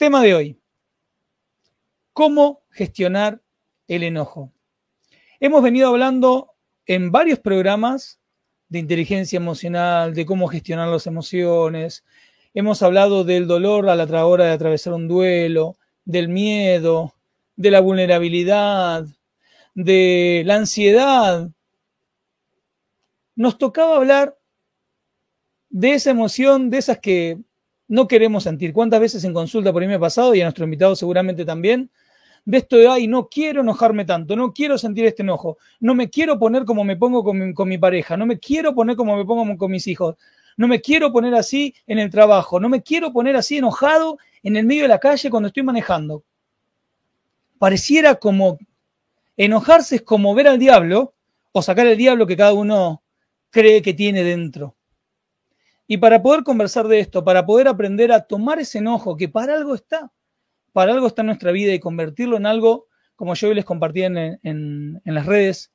Tema de hoy. ¿Cómo gestionar el enojo? Hemos venido hablando en varios programas de inteligencia emocional, de cómo gestionar las emociones. Hemos hablado del dolor a la hora de atravesar un duelo, del miedo, de la vulnerabilidad, de la ansiedad. Nos tocaba hablar de esa emoción, de esas que no queremos sentir. ¿Cuántas veces en consulta por ahí me ha pasado y a nuestro invitado seguramente también? De esto de, ay, no quiero enojarme tanto, no quiero sentir este enojo, no me quiero poner como me pongo con mi, pareja, no me quiero poner como me pongo con mis hijos, no me quiero poner así en el trabajo, no me quiero poner así enojado en el medio de la calle cuando estoy manejando. Pareciera como enojarse es como ver al diablo o sacar el diablo que cada uno cree que tiene dentro. Y para poder conversar de esto, para poder aprender a tomar ese enojo que para algo está, para algo está en nuestra vida y convertirlo en algo, como yo hoy les compartí en, las redes,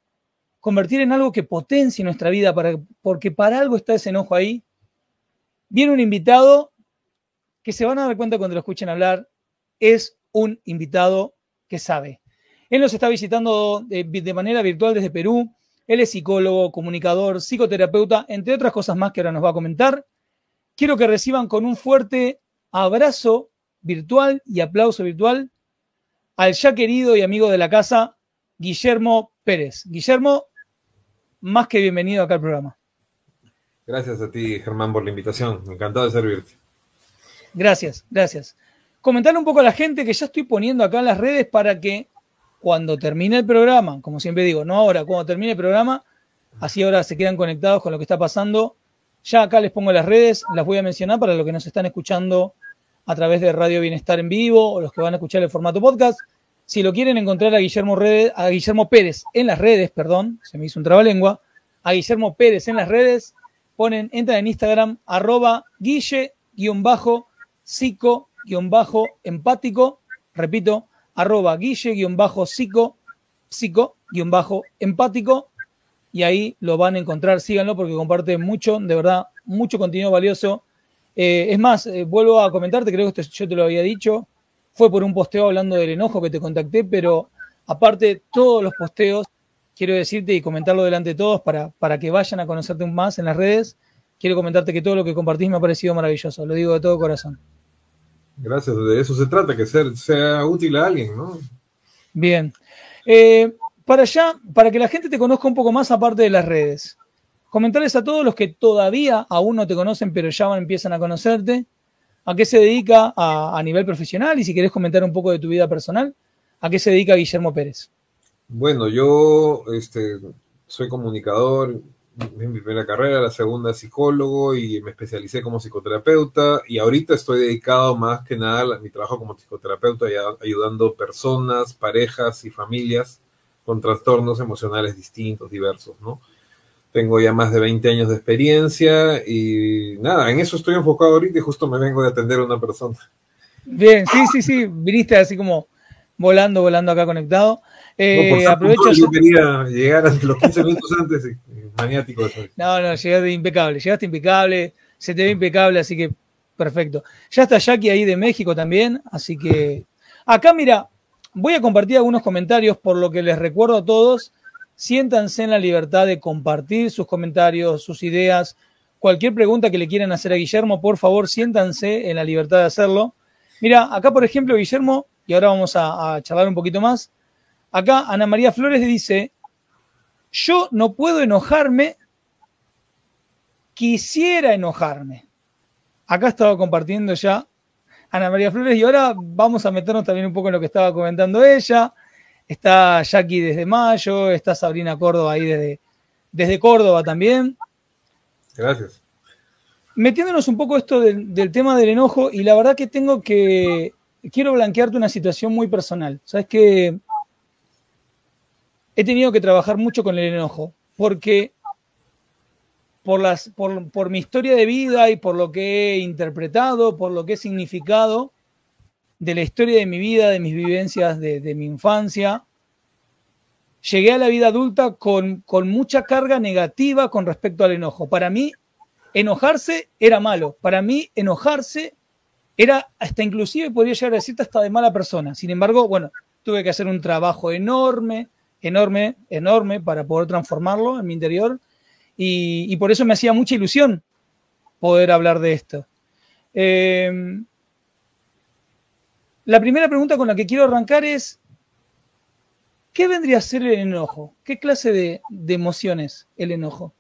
convertir en algo que potencie nuestra vida, porque para algo está ese enojo ahí. Viene un invitado que se van a dar cuenta cuando lo escuchen hablar, es un invitado que sabe. Él nos está visitando de, de manera virtual desde Perú. Él es psicólogo, comunicador, psicoterapeuta, entre otras cosas más que ahora nos va a comentar. Quiero que reciban con un fuerte abrazo virtual y aplauso virtual al ya querido y amigo de la casa, Guillermo Pérez. Guillermo, más que bienvenido acá al programa. Gracias a ti, Germán, por la invitación. Encantado de servirte. Gracias, gracias. Comentar un poco a la gente que ya estoy poniendo acá en las redes para que cuando termine el programa, como siempre digo, no ahora, cuando termine el programa, así ahora se quedan conectados con lo que está pasando. Ya acá les pongo las redes, las voy a mencionar para los que nos están escuchando a través de Radio Bienestar en vivo o los que van a escuchar el formato podcast. Si lo quieren encontrar a Guillermo, Pérez en las redes, perdón, se me hizo un trabalengua, a Guillermo Pérez en las redes, ponen, entran en Instagram, arroba guille-psico-empático, repito, arroba guille-psico, psico-empático, y ahí lo van a encontrar, síganlo porque comparte mucho, de verdad, mucho contenido valioso. Eh, es más, eh, vuelvo a comentarte, creo que yo te lo había dicho, fue por un posteo hablando del enojo que te contacté, pero aparte todos los posteos, quiero decirte y comentarlo delante de todos para, para que vayan a conocerte más en las redes, quiero comentarte que todo lo que compartís me ha parecido maravilloso, lo digo de todo corazón. Gracias, de eso se trata, que ser, sea útil a alguien, ¿no? Bien. Eh, para allá, para que la gente te conozca un poco más aparte de las redes, comentarles a todos los que todavía aún no te conocen, pero ya empiezan a conocerte, a qué se dedica a, nivel profesional y si querés comentar un poco de tu vida personal, a qué se dedica Guillermo Pérez. Bueno, yo este, soy comunicador, mi primera carrera, la segunda psicólogo y me especialicé como psicoterapeuta y ahorita estoy dedicado más que nada a mi trabajo como psicoterapeuta ayudando personas, parejas y familias con trastornos emocionales distintos, diversos, ¿no? Tengo ya más de 20 años de experiencia y nada, en eso estoy enfocado ahorita y justo me vengo de atender a una persona. Bien, sí, sí, sí, viniste así como volando, volando acá conectado. Eh, aprovecho. Yo quería llegar los 15 minutos antes maniático. No, no, llegaste impecable, llegaste impecable, se te ve impecable, así que perfecto. Ya está Jackie ahí de México también, así que acá mira, voy a compartir algunos comentarios por lo que les recuerdo a todos. Siéntanse en la libertad de compartir sus comentarios, sus ideas, cualquier pregunta que le quieran hacer a Guillermo, por favor, siéntanse en la libertad de hacerlo. Mira, acá por ejemplo, Guillermo, y ahora vamos a, a charlar un poquito más. Acá Ana María Flores dice, yo no puedo enojarme, quisiera enojarme. Acá estaba compartiendo ya Ana María Flores y ahora vamos a meternos también un poco en lo que estaba comentando ella. Está Jackie desde mayo, está Sabrina Córdoba ahí desde, desde Córdoba también. Gracias. Metiéndonos un poco esto del, tema del enojo y la verdad que tengo que quiero blanquearte una situación muy personal. Sabes que he tenido que trabajar mucho con el enojo, porque por, mi historia de vida y por lo que he interpretado, por lo que he significado de la historia de mi vida, de mis vivencias de, mi infancia, llegué a la vida adulta con, con mucha carga negativa con respecto al enojo. Para mí, enojarse era malo. Para mí, enojarse era hasta inclusive, podría llegar a decirte, hasta de mala persona. Sin embargo, bueno, tuve que hacer un trabajo enorme, enorme, enorme para poder transformarlo en mi interior y, por eso me hacía mucha ilusión poder hablar de esto. Em, la primera pregunta con la que quiero arrancar es, ¿qué vendría a ser el enojo? ¿Qué clase de, de emociones el enojo?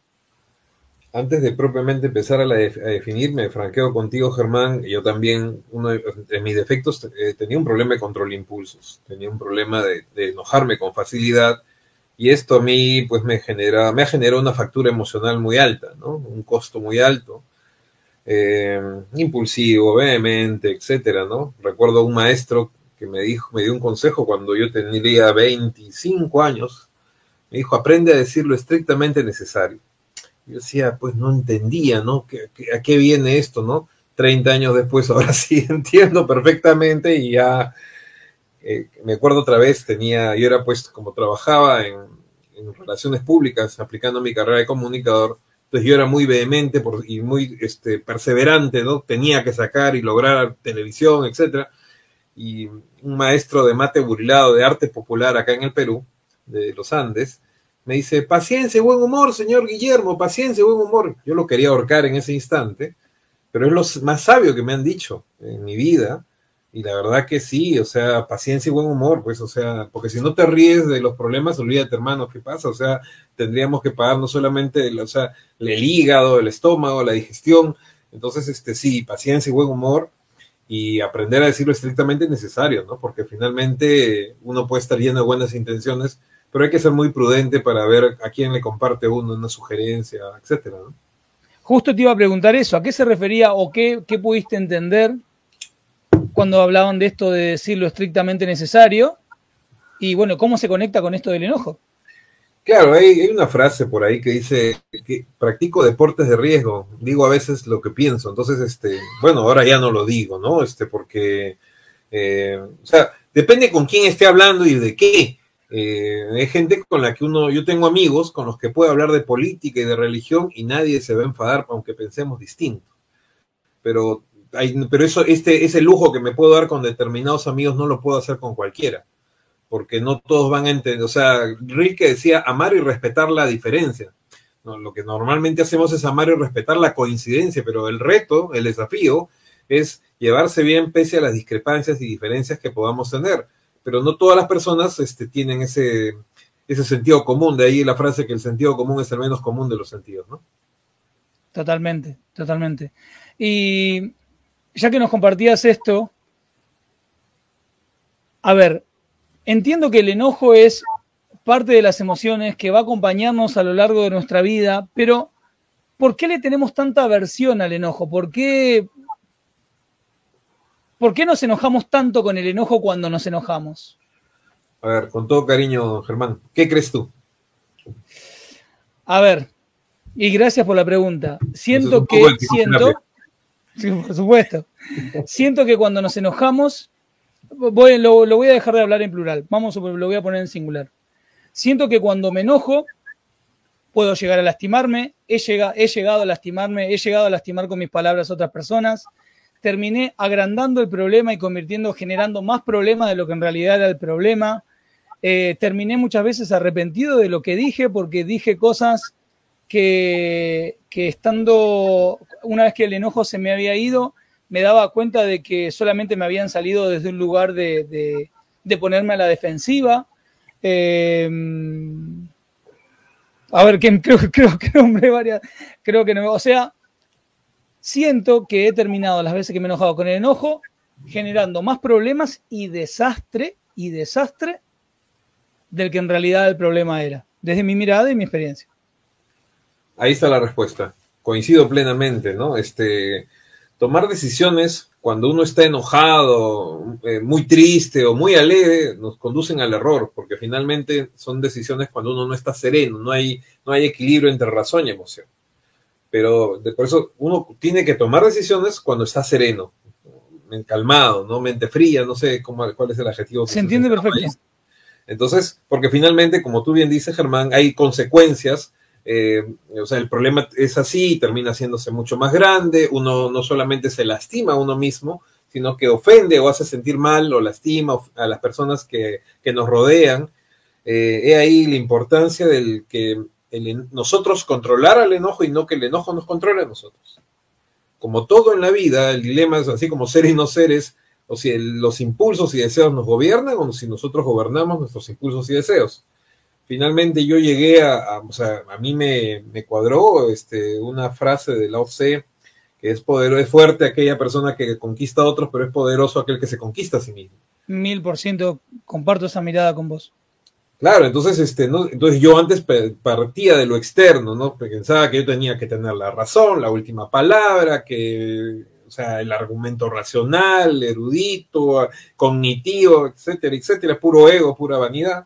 Antes de propiamente empezar a, definir, me franqueo contigo, Germán. Yo también, uno de, mis defectos, eh, tenía un problema de control de impulsos, tenía un problema de, enojarme con facilidad y esto a mí, pues, me genera, me ha generado una factura emocional muy alta, ¿no? Un costo muy alto, eh, impulsivo, vehemente, etcétera, ¿no? Recuerdo un maestro que me dijo, me dio un consejo cuando yo tenía 25 años, me dijo, aprende a decir lo estrictamente necesario yo decía, pues no entendía, ¿no? ¿A qué viene esto, no? Treinta años después, ahora sí entiendo perfectamente y ya eh, me acuerdo otra vez, tenía, yo era pues como trabajaba en, relaciones públicas, aplicando mi carrera de comunicador, entonces yo era muy vehemente por, y muy este, perseverante, ¿no? Tenía que sacar y lograr televisión, etcétera. Y un maestro de mate burilado de arte popular acá en el Perú, de los Andes, me dice, paciencia y buen humor, señor Guillermo, paciencia y buen humor. Yo lo quería ahorcar en ese instante, pero es lo más sabio que me han dicho en mi vida. Y la verdad que sí, o sea, paciencia y buen humor, pues, o sea, porque si no te ríes de los problemas, olvídate, hermano, ¿qué pasa? O sea, tendríamos que pagar no solamente, o sea, el hígado, el estómago, la digestión. Entonces, este, sí, paciencia y buen humor y aprender a decirlo estrictamente necesario, ¿no? Porque finalmente uno puede estar lleno de buenas intenciones, pero hay que ser muy prudente para ver a quién le comparte uno una sugerencia, etcétera. Justo te iba a preguntar eso, ¿a qué se refería o qué, pudiste entender cuando hablaban de esto de decir lo estrictamente necesario? Y bueno, ¿cómo se conecta con esto del enojo? Claro, hay, una frase por ahí que dice que practico deportes de riesgo, digo a veces lo que pienso, entonces, este, bueno, ahora ya no lo digo, ¿no? Este, porque, eh, o sea, depende con quién esté hablando y de qué. Eh, hay gente con la que uno, yo tengo amigos con los que puedo hablar de política y de religión y nadie se va a enfadar aunque pensemos distinto. Pero, hay, pero eso, este, ese lujo que me puedo dar con determinados amigos no lo puedo hacer con cualquiera, porque no todos van a entender. O sea, Rilke decía amar y respetar la diferencia. Lo que normalmente hacemos es amar y respetar la coincidencia, pero el reto, el desafío, es llevarse bien pese a las discrepancias y diferencias que podamos tener pero no todas las personas este, tienen ese, ese sentido común, de ahí la frase que el sentido común es el menos común de los sentidos, ¿no? Totalmente, totalmente. Y ya que nos compartías esto, a ver, entiendo que el enojo es parte de las emociones que va a acompañarnos a lo largo de nuestra vida, pero ¿por qué le tenemos tanta aversión al enojo? ¿Por qué, ¿Por qué nos enojamos tanto con el enojo cuando nos enojamos? A ver, con todo cariño, Germán, ¿qué crees tú? A ver, y gracias por la pregunta. Siento que, siento, sí, por supuesto, siento que cuando nos enojamos, voy, lo, voy a dejar de hablar en plural, vamos, lo voy a poner en singular. Siento que cuando me enojo, puedo llegar a lastimarme, he, he llegado a lastimarme, he llegado a lastimar con mis palabras a otras personas, terminé agrandando el problema y convirtiendo, generando más problemas de lo que en realidad era el problema. Eh, terminé muchas veces arrepentido de lo que dije porque dije cosas que, estando, una vez que el enojo se me había ido, me daba cuenta de que solamente me habían salido desde un lugar de, ponerme a la defensiva. Eh, a ver, creo, que nombré creo que no, o sea, siento que he terminado las veces que me he enojado con el enojo, generando más problemas y desastre, y desastre del que en realidad el problema era, desde mi mirada y mi experiencia. Ahí está la respuesta. Coincido plenamente, ¿no? Este, tomar decisiones cuando uno está enojado, eh, muy triste o muy alegre, nos conducen al error, porque finalmente son decisiones cuando uno no está sereno, no hay, no hay equilibrio entre razón y emoción. Pero de, por eso uno tiene que tomar decisiones cuando está sereno, calmado, ¿no? Mente fría, no sé cómo, cuál es el adjetivo. Se entiende perfecto. Entonces, porque finalmente, como tú bien dices, Germán, hay consecuencias eh, o sea, el problema es así, termina haciéndose mucho más grande, uno no solamente se lastima a uno mismo, sino que ofende o hace sentir mal o lastima a las personas que, nos rodean. Eh, he ahí la importancia del que nosotros controlar al enojo y no que el enojo nos controle a nosotros. Como todo en la vida, el dilema es así como seres y no seres, o si los impulsos y deseos nos gobiernan o si nosotros gobernamos nuestros impulsos y deseos finalmente yo llegué a, o sea, a mí me, cuadró este, una frase de Lao Tse, que es poderoso, es fuerte aquella persona que conquista a otros, pero es poderoso aquel que se conquista a sí mismo. Mil por ciento comparto esa mirada con vos. Claro, entonces, este, ¿no? entonces yo antes partía de lo externo, ¿no? Pensaba que yo tenía que tener la razón, la última palabra, que, o sea, el argumento racional, erudito, cognitivo, etcétera, etcétera, puro ego, pura vanidad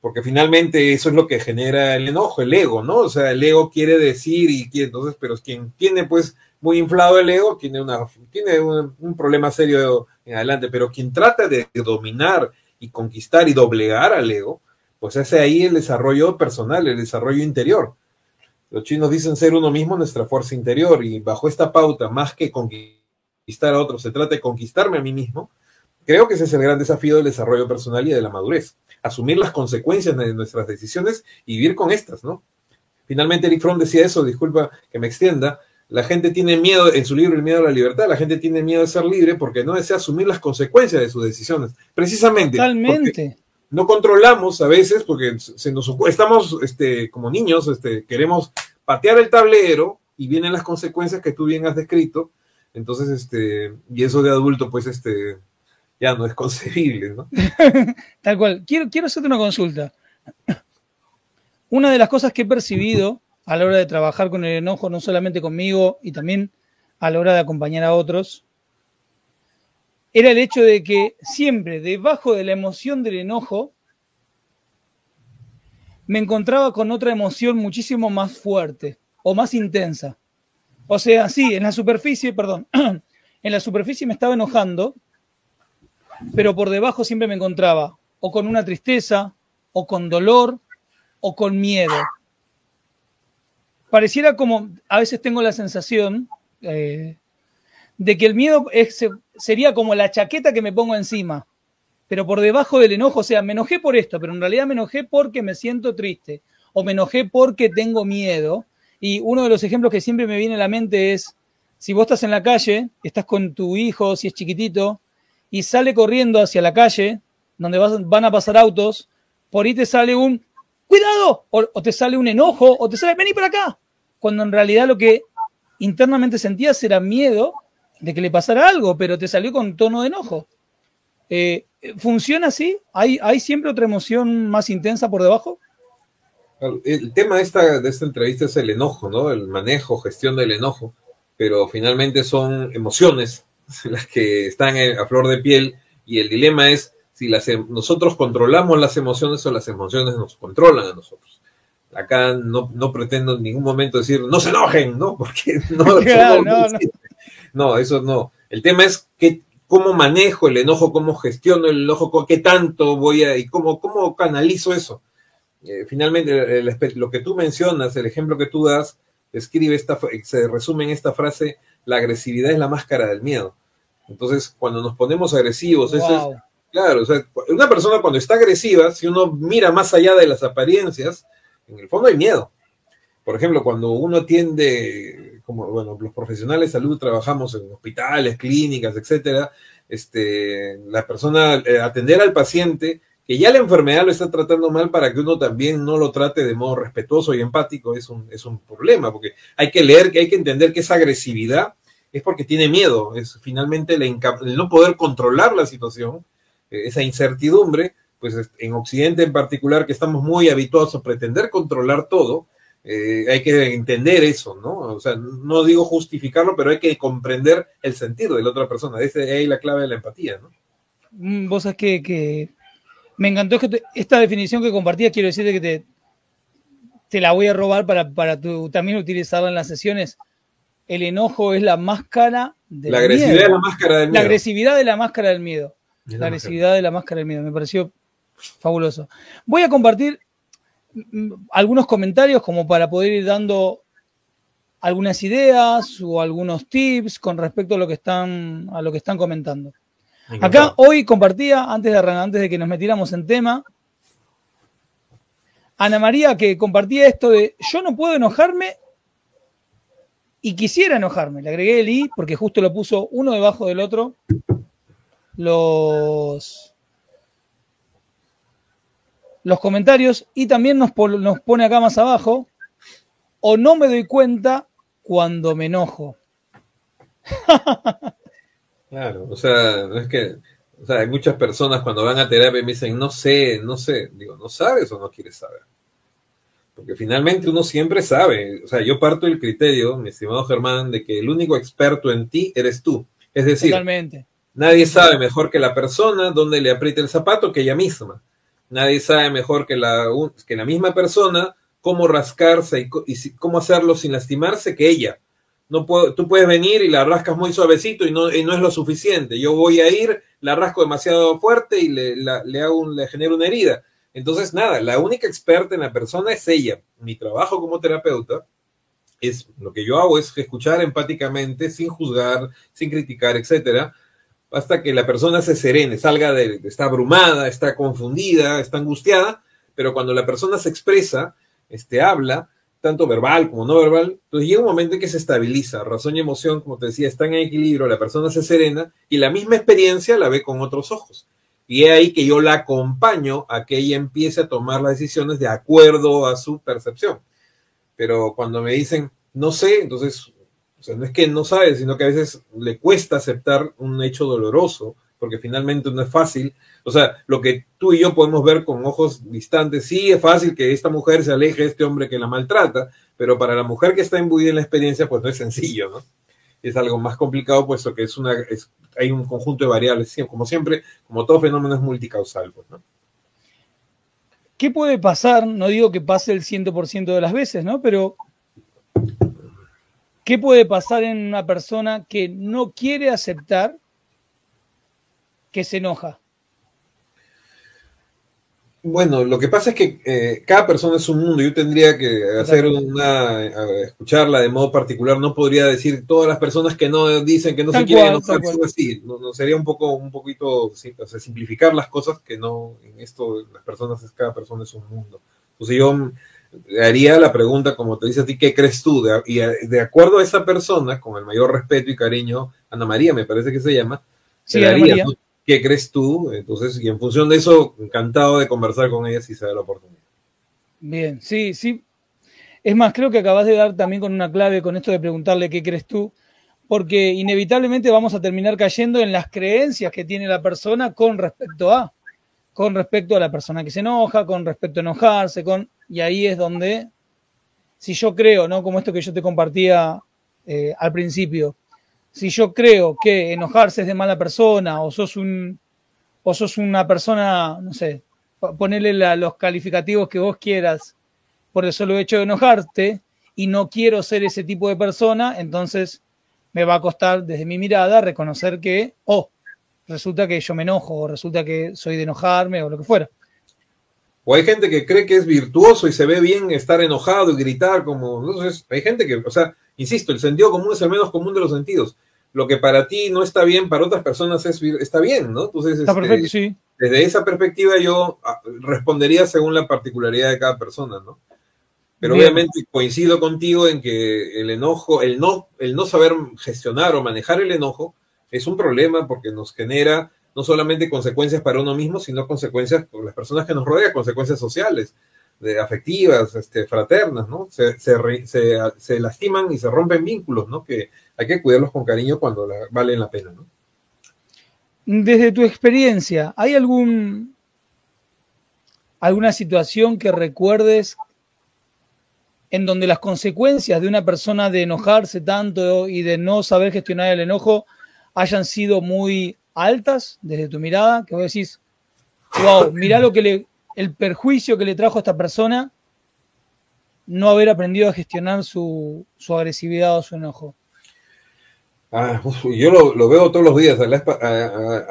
porque finalmente eso es lo que genera el enojo, el ego, ¿no? O sea, el ego quiere decir y quiere, entonces, pero quien tiene pues muy inflado el ego tiene, una, tiene un, problema serio en adelante, pero quien trata de dominar y conquistar y doblegar al ego, pues hace ahí el desarrollo personal, el desarrollo interior. Los chinos dicen ser uno mismo nuestra fuerza interior y bajo esta pauta, más que conquistar a otros, se trata de conquistarme a mí mismo, creo que ese es el gran desafío del desarrollo personal y de la madurez asumir las consecuencias de nuestras decisiones y vivir con estas, ¿no? Finalmente Eric Fromm decía eso, disculpa que me extienda, la gente tiene miedo, en su libro El miedo a la libertad, la gente tiene miedo de ser libre porque no desea asumir las consecuencias de sus decisiones. Precisamente. Totalmente. No controlamos a veces porque se nos estamos este, como niños, este, queremos patear el tablero y vienen las consecuencias que tú bien has descrito. Entonces, este, y eso de adulto, pues, este, ya no es concebible, ¿no? Tal cual. Quiero, quiero hacerte una consulta. Una de las cosas que he percibido a la hora de trabajar con el enojo, no solamente conmigo y también a la hora de acompañar a otros, era el hecho de que siempre debajo de la emoción del enojo me encontraba con otra emoción muchísimo más fuerte o más intensa. O sea, sí, en la superficie, perdón, en la superficie me estaba enojando, pero por debajo siempre me encontraba o con una tristeza, o con dolor, o con miedo. Pareciera como, a veces tengo la sensación eh, de que el miedo sería como la chaqueta que me pongo encima, pero por debajo del enojo, o sea, me enojé por esto, pero en realidad me enojé porque me siento triste, o me enojé porque tengo miedo. Y uno de los ejemplos que siempre me viene a la mente es, si vos estás en la calle, estás con tu hijo, si es chiquitito, y sale corriendo hacia la calle, donde van a pasar autos, por ahí te sale un ¡cuidado! O, te sale un enojo, o te sale vení para acá, cuando en realidad lo que internamente sentías era miedo de que le pasara algo, pero te salió con tono de enojo. Eh, ¿Funciona así? ¿Hay, ¿Hay siempre otra emoción más intensa por debajo? El tema de esta, de esta entrevista es el enojo, ¿no? El manejo, gestión del enojo, pero finalmente son emociones las que están a flor de piel y el dilema es si las, em, nosotros controlamos las emociones o las emociones nos controlan a nosotros. Acá no, no pretendo en ningún momento decir no se enojen, ¿no? Porque no, no, no, eso no. El tema es que, cómo manejo el enojo, cómo gestiono el enojo, qué tanto voy a y cómo, cómo canalizo eso. Eh, finalmente, lo que tú mencionas, el ejemplo que tú das, escribe esta, se resume en esta frase, la agresividad es la máscara del miedo. Entonces, cuando nos ponemos agresivos, eso es, claro, o sea, una persona cuando está agresiva, si uno mira más allá de las apariencias, en el fondo hay miedo. Por ejemplo, cuando uno atiende, como bueno, los profesionales de salud trabajamos en hospitales, clínicas, etcétera, este, la persona, eh, atender al paciente, que ya la enfermedad lo está tratando mal para que uno también no lo trate de modo respetuoso y empático, es un, es un problema, porque hay que leer, que hay que entender que esa agresividad es porque tiene miedo, es finalmente el, no poder controlar la situación, eh, esa incertidumbre, pues en Occidente en particular, que estamos muy habituados a pretender controlar todo, eh, hay que entender eso, ¿no? O sea, no digo justificarlo, pero hay que comprender el sentido de la otra persona. Esa es ahí la clave de la empatía, ¿no? Mm, vos sabés que, me encantó que esta definición que compartías, quiero decirte que te, te la voy a robar para, para tu, también utilizarla en las sesiones. El enojo es la máscara del La agresividad es la máscara del miedo. La agresividad de la máscara del miedo. La, agresividad de la máscara del miedo. Me pareció fabuloso. Voy a compartir algunos comentarios como para poder ir dando algunas ideas o algunos tips con respecto a lo que están, a lo que están comentando. Acá hoy compartía, antes de, antes de que nos metiéramos en tema, Ana María que compartía esto de yo no puedo enojarme y quisiera enojarme. Le agregué el i porque justo lo puso uno debajo del otro. Los, los comentarios y también nos, nos pone acá más abajo o no me doy cuenta cuando me enojo. Claro, o sea, es que, o sea, hay muchas personas cuando van a terapia me dicen, no sé, no sé, digo, ¿no sabes o no quieres saber? Porque finalmente uno siempre sabe, o sea, yo parto del criterio, mi estimado Germán, de que el único experto en ti eres tú. Es decir, nadie sabe mejor que la persona dónde le aprieta el zapato que ella misma. Nadie sabe mejor que la, que la misma persona cómo rascarse y, cómo hacerlo sin lastimarse que ella no puedo, tú puedes venir y la rascas muy suavecito y no, es lo suficiente. Yo voy a ir, la rasco demasiado fuerte y le, hago le genero una herida. Entonces, nada, la única experta en la persona es ella. Mi trabajo como terapeuta es lo que yo hago es escuchar empáticamente, sin juzgar, sin criticar, etcétera, hasta que la persona se serene, salga de, está abrumada, está confundida, está angustiada, pero cuando la persona se expresa, este, habla, tanto verbal como no verbal, entonces llega un momento en que se estabiliza, razón y emoción, como te decía, están en equilibrio, la persona se serena y la misma experiencia la ve con otros ojos. Y es ahí que yo la acompaño a que ella empiece a tomar las decisiones de acuerdo a su percepción. Pero cuando me dicen, no sé, entonces, o sea, no es que no sabe, sino que a veces le cuesta aceptar un hecho doloroso, porque finalmente no es fácil o sea, lo que tú y yo podemos ver con ojos distantes, sí es fácil que esta mujer se aleje de este hombre que la maltrata, pero para la mujer que está imbuida en la experiencia, pues no es sencillo, ¿no? Es algo más complicado, puesto que es una, hay un conjunto de variables, como siempre, como todo fenómeno es multicausal, pues, ¿no? ¿Qué puede pasar? No digo que pase el 100% de las veces, ¿no? Pero ¿qué puede pasar en una persona que no quiere aceptar que se enoja? Bueno, lo que pasa es que eh, cada persona es un mundo. Yo tendría que hacer una, escucharla de modo particular. No podría decir todas las personas que no dicen que no se quieren enojar son así. No, sería un poco, un poquito, simplificar las cosas que no, en esto las personas es cada persona es un mundo. Entonces yo haría la pregunta como te dice a ti, ¿qué crees tú? y de acuerdo a esa persona, con el mayor respeto y cariño, Ana María me parece que se llama, sí, Ana María. ¿qué crees tú? Entonces, y en función de eso, encantado de conversar con ella si se da la oportunidad. Bien, sí, sí. Es más, creo que acabas de dar también con una clave con esto de preguntarle qué crees tú, porque inevitablemente vamos a terminar cayendo en las creencias que tiene la persona con respecto a, con respecto a la persona que se enoja, con respecto a enojarse, con, y ahí es donde, si yo creo, ¿no? Como esto que yo te compartía eh, al principio, si yo creo que enojarse es de mala persona o sos un o sos una persona, no sé, ponerle los calificativos que vos quieras por el solo hecho de enojarte y no quiero ser ese tipo de persona, entonces me va a costar desde mi mirada reconocer que, oh, resulta que yo me enojo o resulta que soy de enojarme o lo que fuera. O hay gente que cree que es virtuoso y se ve bien estar enojado y gritar como... Entonces, hay gente que, o sea, Insisto, el sentido común es el menos común de los sentidos. Lo que para ti no está bien, para otras personas es, está bien, ¿no? Entonces, está este, perfecto, sí. desde esa perspectiva yo ah, respondería según la particularidad de cada persona, ¿no? Pero obviamente coincido contigo en que el enojo, el no, el no saber gestionar o manejar el enojo es un problema porque nos genera no solamente consecuencias para uno mismo, sino consecuencias por las personas que nos rodean, consecuencias sociales de afectivas, este, fraternas, ¿no? Se, se, lastiman y se rompen vínculos, ¿no? Que hay que cuidarlos con cariño cuando valen la pena, ¿no? Desde tu experiencia, ¿hay algún alguna situación que recuerdes en donde las consecuencias de una persona de enojarse tanto y de no saber gestionar el enojo hayan sido muy altas desde tu mirada, que vos decís, wow, mirá lo que le, el perjuicio que le trajo a esta persona no haber aprendido a gestionar su, su agresividad o su enojo. Ah, yo lo, veo todos los días.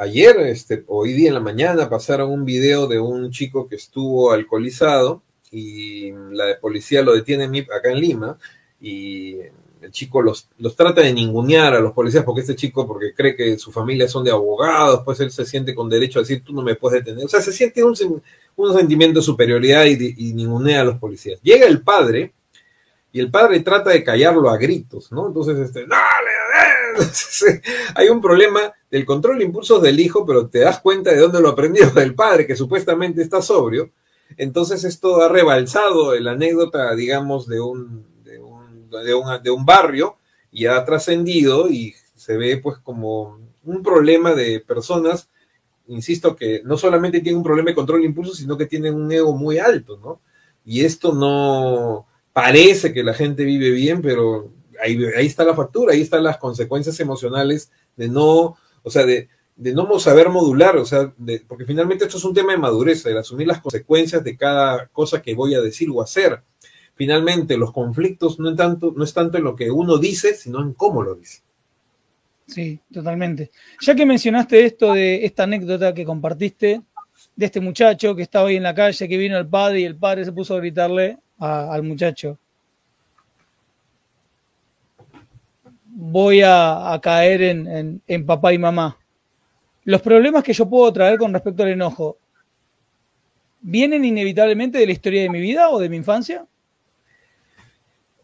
ayer, este, hoy día en la mañana, pasaron un video de un chico que estuvo alcoholizado y la policía lo detiene acá en Lima y el chico los, los trata de ningunear a los policías porque este chico, porque cree que su familia son de abogados, pues él se siente con derecho a decir tú no me puedes detener. O sea, se siente un, un sentimiento de superioridad y, y ningunea a los policías. Llega el padre y el padre trata de callarlo a gritos, ¿no? Entonces, este, dale, hay un problema del control de impulsos del hijo, pero te das cuenta de dónde lo aprendió del padre, que supuestamente está sobrio. Entonces esto ha rebalsado la anécdota, digamos, de un, de un, de un, barrio y ha trascendido y se ve pues como un problema de personas, insisto, que no solamente tienen un problema de control de impulsos, sino que tienen un ego muy alto, ¿no? Y esto no parece que la gente vive bien, pero ahí, está la factura, ahí están las consecuencias emocionales de no, o sea, de, no saber modular, o sea, porque finalmente esto es un tema de madurez, de asumir las consecuencias de cada cosa que voy a decir o hacer. Finalmente, los conflictos no, tanto, no es tanto en lo que uno dice, sino en cómo lo dice. Sí, totalmente. Ya que mencionaste esto de esta anécdota que compartiste, de este muchacho que estaba ahí en la calle, que vino el padre y el padre se puso a gritarle al muchacho. voy a, caer en, papá y mamá. Los problemas que yo puedo traer con respecto al enojo, ¿vienen inevitablemente de la historia de mi vida o de mi infancia?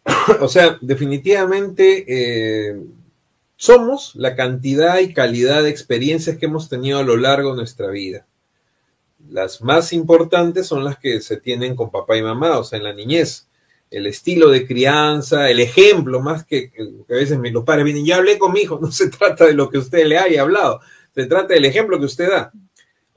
O sea, definitivamente eh, somos la cantidad y calidad de experiencias que hemos tenido a lo largo de nuestra vida. Las más importantes son las que se tienen con papá y mamá, o sea, en la niñez el estilo de crianza, el ejemplo, más que, a veces los padres vienen, ya hablé con mi hijo, no se trata de lo que usted le haya hablado, se trata del ejemplo que usted da.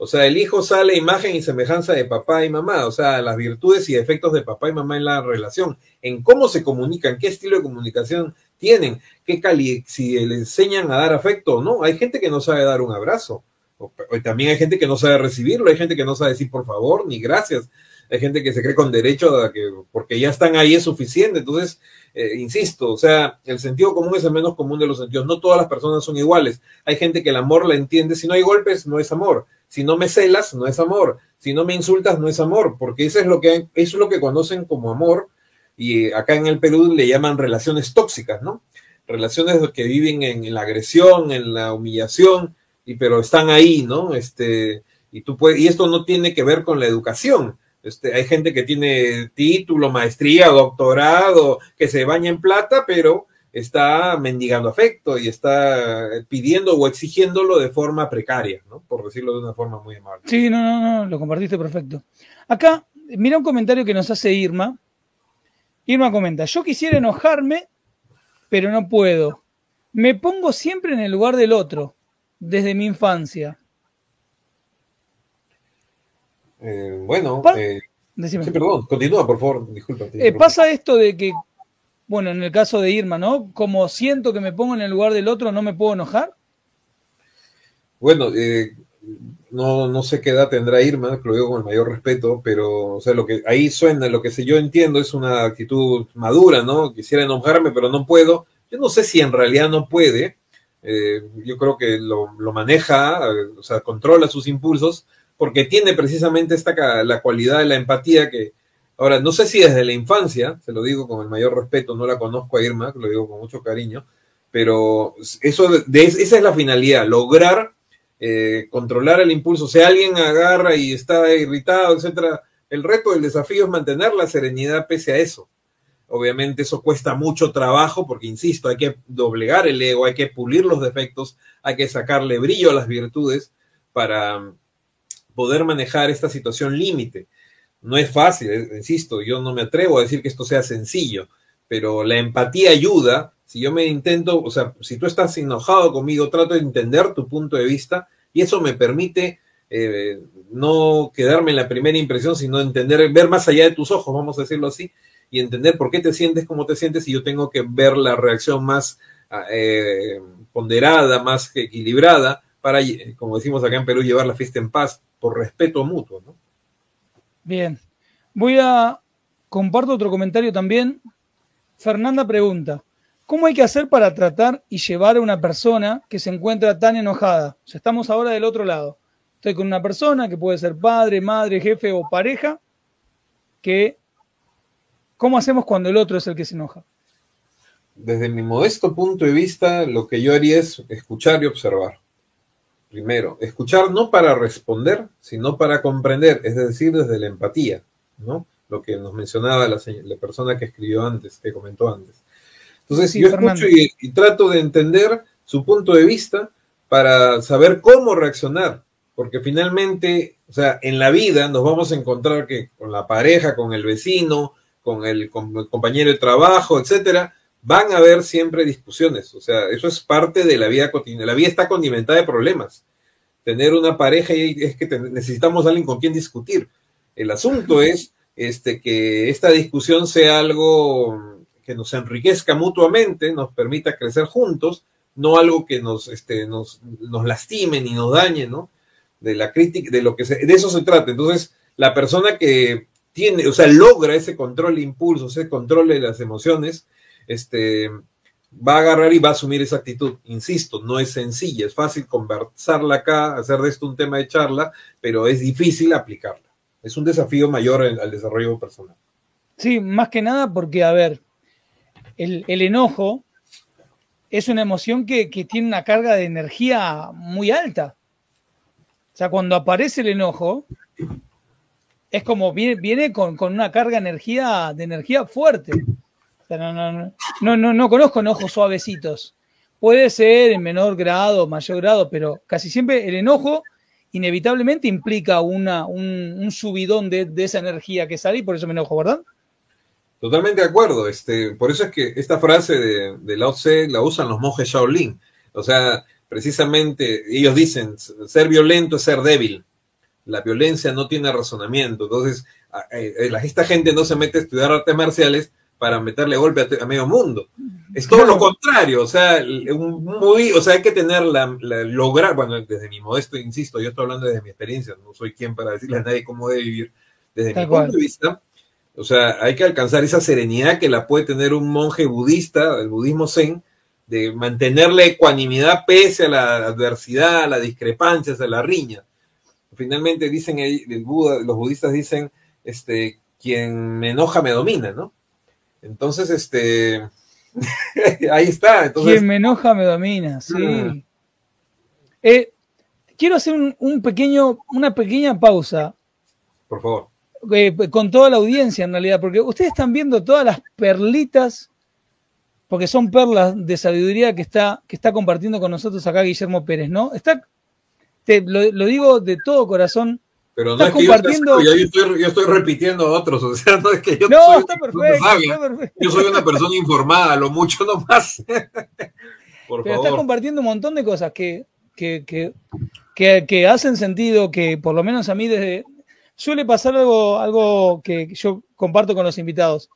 O sea, el hijo sale imagen y semejanza de papá y mamá, o sea, las virtudes y efectos de papá y mamá en la relación, en cómo se comunican, qué estilo de comunicación tienen, qué si le enseñan a dar afecto o no. Hay gente que no sabe dar un abrazo, o, también hay gente que no sabe recibirlo, hay gente que no sabe decir por favor ni gracias hay gente que se cree con derecho a que porque ya están ahí es suficiente. Entonces, eh, insisto, o sea, el sentido común es el menos común de los sentidos. No todas las personas son iguales. Hay gente que el amor la entiende. Si no hay golpes, no es amor. Si no me celas, no es amor. Si no me insultas, no es amor. Porque eso es lo que, eso es lo que conocen como amor. Y acá en el Perú le llaman relaciones tóxicas, ¿no? Relaciones que viven en, la agresión, en la humillación, y pero están ahí, ¿no? Este, y tú puedes, y esto no tiene que ver con la educación este, hay gente que tiene título, maestría, doctorado, que se baña en plata, pero está mendigando afecto y está pidiendo o exigiéndolo de forma precaria, ¿no? Por decirlo de una forma muy amable. Sí, no, no, no, lo compartiste perfecto. Acá, mira un comentario que nos hace Irma. Irma comenta, yo quisiera enojarme, pero no puedo. Me pongo siempre en el lugar del otro, desde mi infancia. Eh, bueno, eh, perdón, continúa, por favor, disculpa. Eh, pasa esto de que, bueno, en el caso de Irma, ¿no? Como siento que me pongo en el lugar del otro, ¿no me puedo enojar? Bueno, no, no sé qué edad tendrá Irma, lo digo con el mayor respeto, pero, o sea, lo que ahí suena, lo que yo entiendo es una actitud madura, ¿no? Quisiera enojarme, pero no puedo. Yo no sé si en realidad no puede. yo creo que lo, lo maneja, o sea, controla sus impulsos, porque tiene precisamente esta la cualidad de la empatía que, ahora, no sé si desde la infancia, se lo digo con el mayor respeto, no la conozco a Irma, lo digo con mucho cariño, pero eso de, esa es la finalidad, lograr eh, controlar el impulso. Si alguien agarra y está irritado, etcétera, el reto, el desafío es mantener la serenidad pese a eso. Obviamente eso cuesta mucho trabajo porque, insisto, hay que doblegar el ego, hay que pulir los defectos, hay que sacarle brillo a las virtudes para, poder manejar esta situación límite. No es fácil, eh, insisto, yo no me atrevo a decir que esto sea sencillo, pero la empatía ayuda. Si yo me intento, o sea, si tú estás enojado conmigo, trato de entender tu punto de vista y eso me permite eh, no quedarme en la primera impresión, sino entender, ver más allá de tus ojos, vamos a decirlo así, y entender por qué te sientes como te sientes y yo tengo que ver la reacción más eh, ponderada, más equilibrada para, como decimos acá en Perú, llevar la fiesta en paz por respeto mutuo. ¿no? Bien, voy a comparto otro comentario también. Fernanda pregunta, ¿cómo hay que hacer para tratar y llevar a una persona que se encuentra tan enojada? O sea, estamos ahora del otro lado. Estoy con una persona que puede ser padre, madre, jefe o pareja, que ¿cómo hacemos cuando el otro es el que se enoja? Desde mi modesto punto de vista, lo que yo haría es escuchar y observar. Primero, escuchar no para responder, sino para comprender, es decir, desde la empatía, ¿no? Lo que nos mencionaba la, persona que escribió antes, que comentó antes. Entonces, yo escucho y trato de entender su punto de vista para saber cómo reaccionar porque finalmente, o sea, en la vida nos vamos a encontrar que con la pareja, con el vecino, con el, compañero de trabajo, etcétera, van a haber siempre discusiones. O sea, eso es parte de la vida cotidiana. La vida está condimentada de problemas. Tener una pareja y es que necesitamos alguien con quien discutir. El asunto es este, que esta discusión sea algo que nos enriquezca mutuamente, nos permita crecer juntos, no algo que nos, este, nos, nos lastime ni nos dañe, ¿no? de la crítica, de lo que se, de eso se trata. Entonces, la persona que tiene, o sea, logra ese control de impulsos, ese control de las emociones, este, va a agarrar y va a asumir esa actitud. Insisto, no es sencilla, es fácil conversarla acá, hacer de esto un tema de charla, pero es difícil aplicarla. Es un desafío mayor al desarrollo personal. Sí, más que nada porque, a ver, el, enojo es una emoción que, que, tiene una carga de energía muy alta. O sea, cuando aparece el enojo, es como viene, viene con, una carga energía, de energía fuerte. No, no, no, no, no conozco enojos suavecitos. Puede ser en menor grado, mayor grado, pero casi siempre el enojo inevitablemente implica una, un, subidón de, esa energía que sale y por eso me enojo, ¿verdad? Totalmente de acuerdo. Este, por eso es que esta frase de, de Lao Tse la usan los monjes Shaolin. O sea, precisamente ellos dicen, ser violento es ser débil. La violencia no tiene razonamiento. Entonces, eh, eh, esta gente no se mete a estudiar artes marciales para meterle golpe a, medio mundo. Es todo lo contrario, o sea, muy, o sea, hay que tener la, lograr, bueno, desde mi modesto, insisto, yo estoy hablando desde mi experiencia, no soy quien para decirle a nadie cómo debe vivir. Desde mi punto de vista, o sea, hay que alcanzar esa serenidad que la puede tener un monje budista, el budismo zen, de mantener la ecuanimidad pese a la adversidad, a las discrepancias, a la riña. Finalmente dicen el Buda, los budistas dicen, este, quien me enoja me domina, ¿no? Entonces, este, ahí está. quien me enoja me domina, sí. Mm. Eh, quiero hacer un, pequeño, una pequeña pausa. Por favor. Eh, con toda la audiencia en realidad, porque ustedes están viendo todas las perlitas porque son perlas de sabiduría que está, que está compartiendo con nosotros acá Guillermo Pérez, ¿no? Está, te, lo, digo de todo corazón. Pero no es que compartiendo... yo, estoy, repitiendo a otros, o sea, no es que yo no, soy, está perfecto, Yo soy una persona informada, lo mucho no más. Por Pero estás compartiendo un montón de cosas que, que, que, que, hacen sentido, que por lo menos a mí desde... Suele pasar algo, algo que yo comparto con los invitados.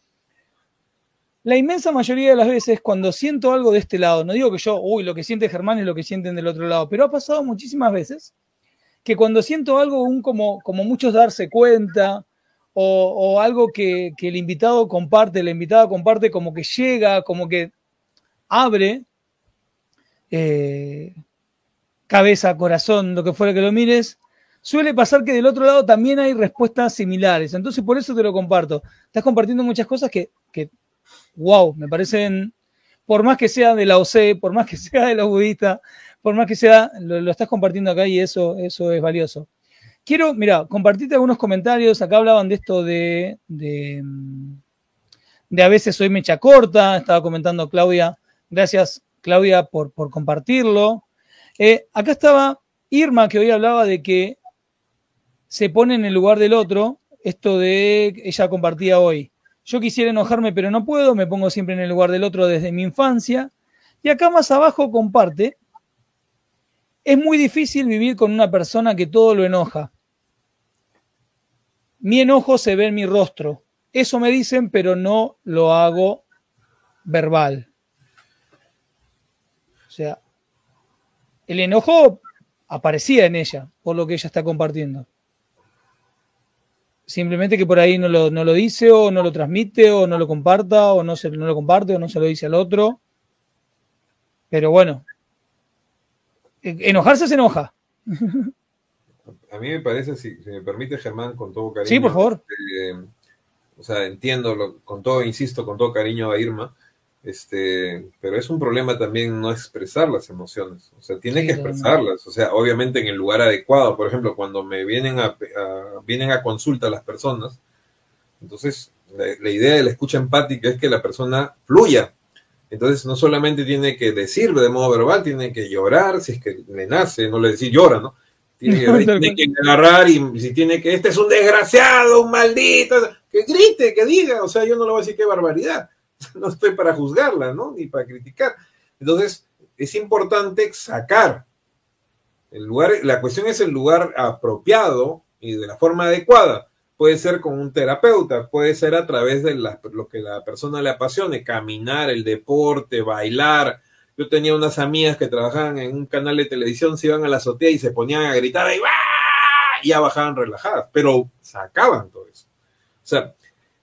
La inmensa mayoría de las veces cuando siento algo de este lado, no digo que yo, uy, lo que siente Germán es lo que sienten del otro lado, pero ha pasado muchísimas veces que cuando siento algo, un como, como muchos darse cuenta, o, algo que, el invitado comparte, la invitada comparte, como que llega, como que abre eh, cabeza, corazón, lo que fuera que lo mires, suele pasar que del otro lado también hay respuestas similares. Entonces, por eso te lo comparto. Estás compartiendo muchas cosas que, que wow, me parecen, por más que sea de la OC, por más que sea de los budistas, por más que sea, lo, estás compartiendo acá y eso, eso es valioso. Quiero, mira, compartirte algunos comentarios. Acá hablaban de esto de, de, a veces soy mecha corta. Estaba comentando Claudia. Gracias, Claudia, por, por compartirlo. Eh, acá estaba Irma, que hoy hablaba de que se pone en el lugar del otro. Esto de ella compartía hoy. Yo quisiera enojarme, pero no puedo, me pongo siempre en el lugar del otro desde mi infancia. Y acá más abajo comparte, es muy difícil vivir con una persona que todo lo enoja. Mi enojo se ve en mi rostro. eso me dicen, pero no lo hago verbal. O sea, el enojo aparecía en ella, por lo que ella está compartiendo. Simplemente que por ahí no lo, no lo dice o no lo transmite o no lo comparta o no, se, no lo comparte o no se lo dice al otro. Pero bueno, enojarse se enoja. A mí me parece, si, me permite Germán, con todo cariño. Sí, por favor. Eh, o sea, entiendo, con todo, insisto, con todo cariño a Irma, este, pero es un problema también no expresar las emociones, o sea, tiene que expresarlas, o sea, obviamente en el lugar adecuado, por ejemplo, cuando me vienen a, vienen a consulta las personas, entonces la, idea de la escucha empática es que la persona fluya, entonces no solamente tiene que decirlo de modo verbal, tiene que llorar, si es que le nace, no le decir llora, ¿no? Tiene que, que agarrar y si tiene que, este es un desgraciado, un maldito, que grite, que diga, o sea, yo no le voy a decir qué barbaridad, no estoy para juzgarla, ¿no? Ni para criticar. Entonces, es importante sacar el lugar, la cuestión es el lugar apropiado y de la forma adecuada. Puede ser con un terapeuta, puede ser a través de lo que la persona le apasione, caminar, el deporte, bailar. Yo tenía unas amigas que trabajaban en un canal de televisión, se iban a la azotea y se ponían a gritar y, y ya bajaban relajadas, pero sacaban todo eso. O sea,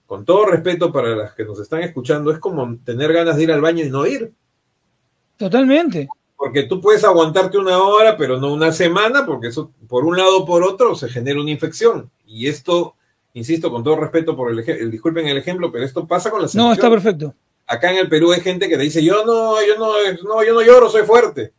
con todo respeto para las que nos están escuchando, es como tener ganas de ir al baño y no ir. Totalmente. Porque tú puedes aguantarte una hora, pero no una semana, porque eso, por un lado o por otro, se genera una infección. Y esto, insisto, con todo respeto por el, ejemplo, disculpen el ejemplo, pero esto pasa con las No, está perfecto. Acá en el Perú hay gente que te dice, yo no, yo no, no, yo no lloro, soy fuerte.